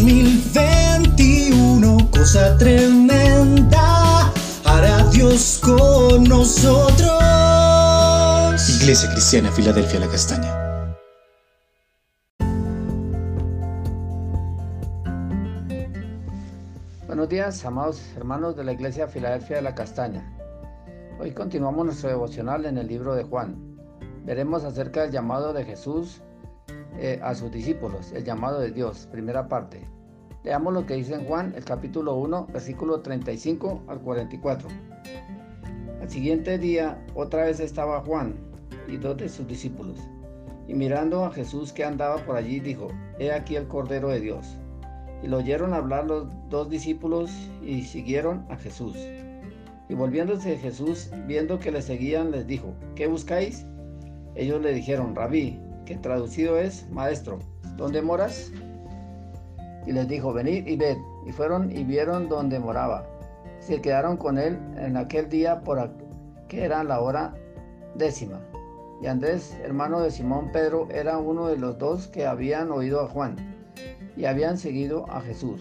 2021, cosa tremenda, hará Dios con nosotros. Iglesia Cristiana, Filadelfia, la Castaña. Buenos días, amados hermanos de la Iglesia Filadelfia de la Castaña. Hoy continuamos nuestro devocional en el libro de Juan. Veremos acerca del llamado de Jesús eh, a sus discípulos, el llamado de Dios, primera parte. Leamos lo que dice en Juan, el capítulo 1, versículo 35 al 44. Al siguiente día, otra vez estaba Juan y dos de sus discípulos. Y mirando a Jesús que andaba por allí, dijo, He aquí el Cordero de Dios. Y lo oyeron hablar los dos discípulos y siguieron a Jesús. Y volviéndose Jesús, viendo que le seguían, les dijo, ¿qué buscáis? Ellos le dijeron, Rabí, que traducido es, Maestro, ¿dónde moras? Y les dijo, venid y ved. Y fueron y vieron dónde moraba. Se quedaron con él en aquel día por que era la hora décima. Y Andrés, hermano de Simón Pedro, era uno de los dos que habían oído a Juan y habían seguido a Jesús.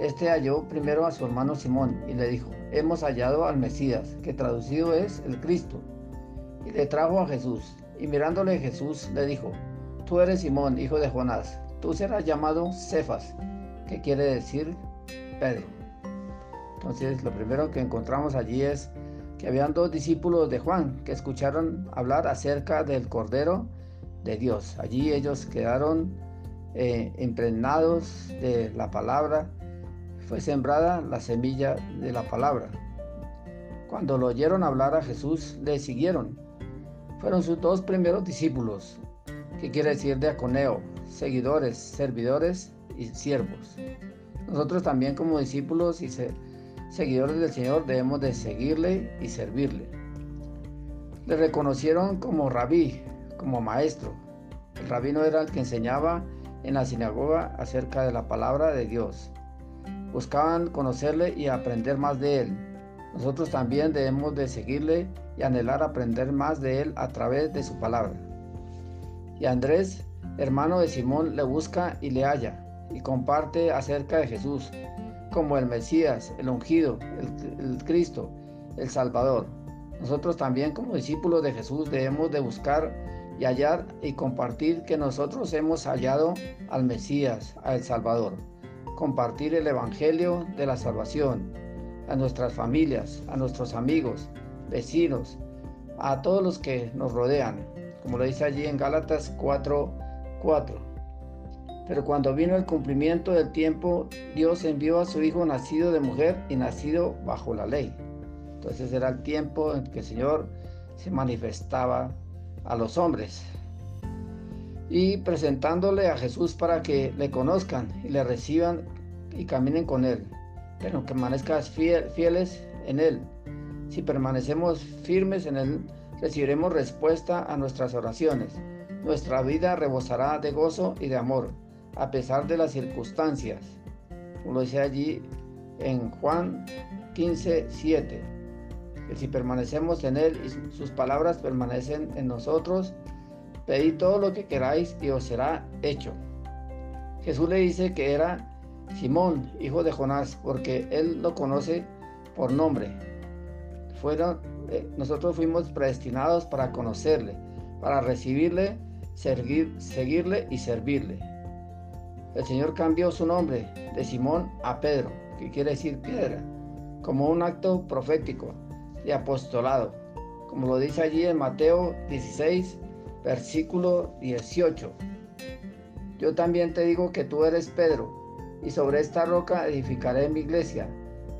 Este halló primero a su hermano Simón y le dijo, hemos hallado al Mesías, que traducido es el Cristo. Y le trajo a Jesús. Y mirándole Jesús le dijo, tú eres Simón, hijo de Jonás, tú serás llamado Cefas, que quiere decir Pedro. Entonces lo primero que encontramos allí es que habían dos discípulos de Juan que escucharon hablar acerca del Cordero de Dios. Allí ellos quedaron eh, impregnados de la palabra fue sembrada la semilla de la palabra. Cuando lo oyeron hablar a Jesús, le siguieron. Fueron sus dos primeros discípulos, que quiere decir diaconeo, seguidores, servidores y siervos. Nosotros también como discípulos y seguidores del Señor debemos de seguirle y servirle. Le reconocieron como rabí, como maestro. El rabino era el que enseñaba en la sinagoga acerca de la palabra de Dios buscaban conocerle y aprender más de él. Nosotros también debemos de seguirle y anhelar aprender más de él a través de su palabra. Y Andrés, hermano de Simón, le busca y le halla y comparte acerca de Jesús como el Mesías, el ungido, el, el Cristo, el Salvador. Nosotros también como discípulos de Jesús debemos de buscar y hallar y compartir que nosotros hemos hallado al Mesías, al Salvador compartir el Evangelio de la salvación a nuestras familias, a nuestros amigos, vecinos, a todos los que nos rodean, como lo dice allí en Gálatas 4:4. Pero cuando vino el cumplimiento del tiempo, Dios envió a su Hijo nacido de mujer y nacido bajo la ley. Entonces era el tiempo en que el Señor se manifestaba a los hombres, y presentándole a Jesús para que le conozcan y le reciban y caminen con Él, pero que permanezcan fieles en Él. Si permanecemos firmes en Él, recibiremos respuesta a nuestras oraciones. Nuestra vida rebosará de gozo y de amor, a pesar de las circunstancias. Lo dice allí en Juan 15, 7. Que si permanecemos en Él y sus palabras permanecen en nosotros, Pedid todo lo que queráis y os será hecho. Jesús le dice que era Simón, hijo de Jonás, porque él lo conoce por nombre. Fueron, eh, nosotros fuimos predestinados para conocerle, para recibirle, seguir, seguirle y servirle. El Señor cambió su nombre de Simón a Pedro, que quiere decir piedra, como un acto profético de apostolado, como lo dice allí en Mateo 16, versículo 18. Yo también te digo que tú eres Pedro, y sobre esta roca edificaré mi iglesia,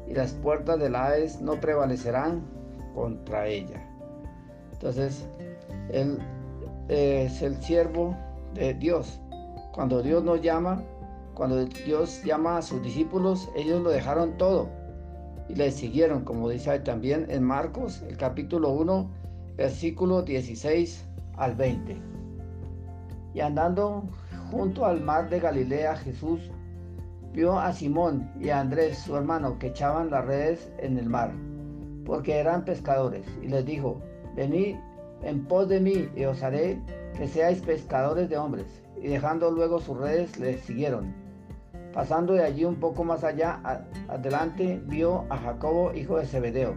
y las puertas del Hades no prevalecerán contra ella. Entonces, él es el siervo de Dios. Cuando Dios nos llama, cuando Dios llama a sus discípulos, ellos lo dejaron todo y le siguieron, como dice también en Marcos, el capítulo 1, versículo 16 al 20. Y andando junto al mar de Galilea, Jesús vio a Simón y a Andrés, su hermano, que echaban las redes en el mar, porque eran pescadores, y les dijo, venid en pos de mí y os haré que seáis pescadores de hombres. Y dejando luego sus redes, les siguieron. Pasando de allí un poco más allá, adelante vio a Jacobo, hijo de Zebedeo,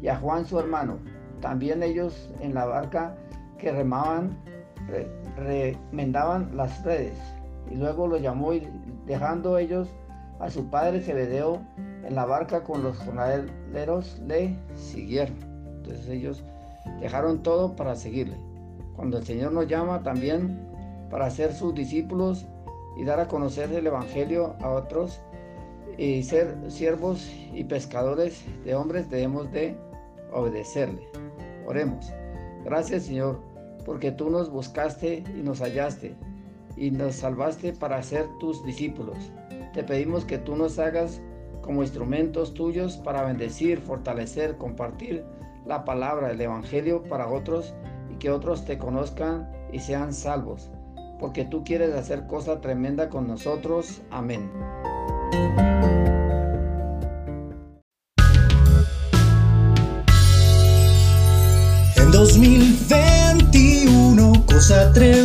y a Juan su hermano. También ellos en la barca que remaban, remendaban las redes. Y luego lo llamó y dejando ellos a su padre Zebedeo en la barca con los jornaleros, le siguieron. Entonces ellos dejaron todo para seguirle. Cuando el Señor nos llama también para ser sus discípulos, y dar a conocer el Evangelio a otros y ser siervos y pescadores de hombres debemos de obedecerle. Oremos. Gracias Señor, porque tú nos buscaste y nos hallaste y nos salvaste para ser tus discípulos. Te pedimos que tú nos hagas como instrumentos tuyos para bendecir, fortalecer, compartir la palabra, el Evangelio para otros y que otros te conozcan y sean salvos porque tú quieres hacer cosa tremenda con nosotros. Amén. En 2021, cosa tremenda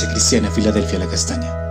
Cristiana Filadelfia La Castaña.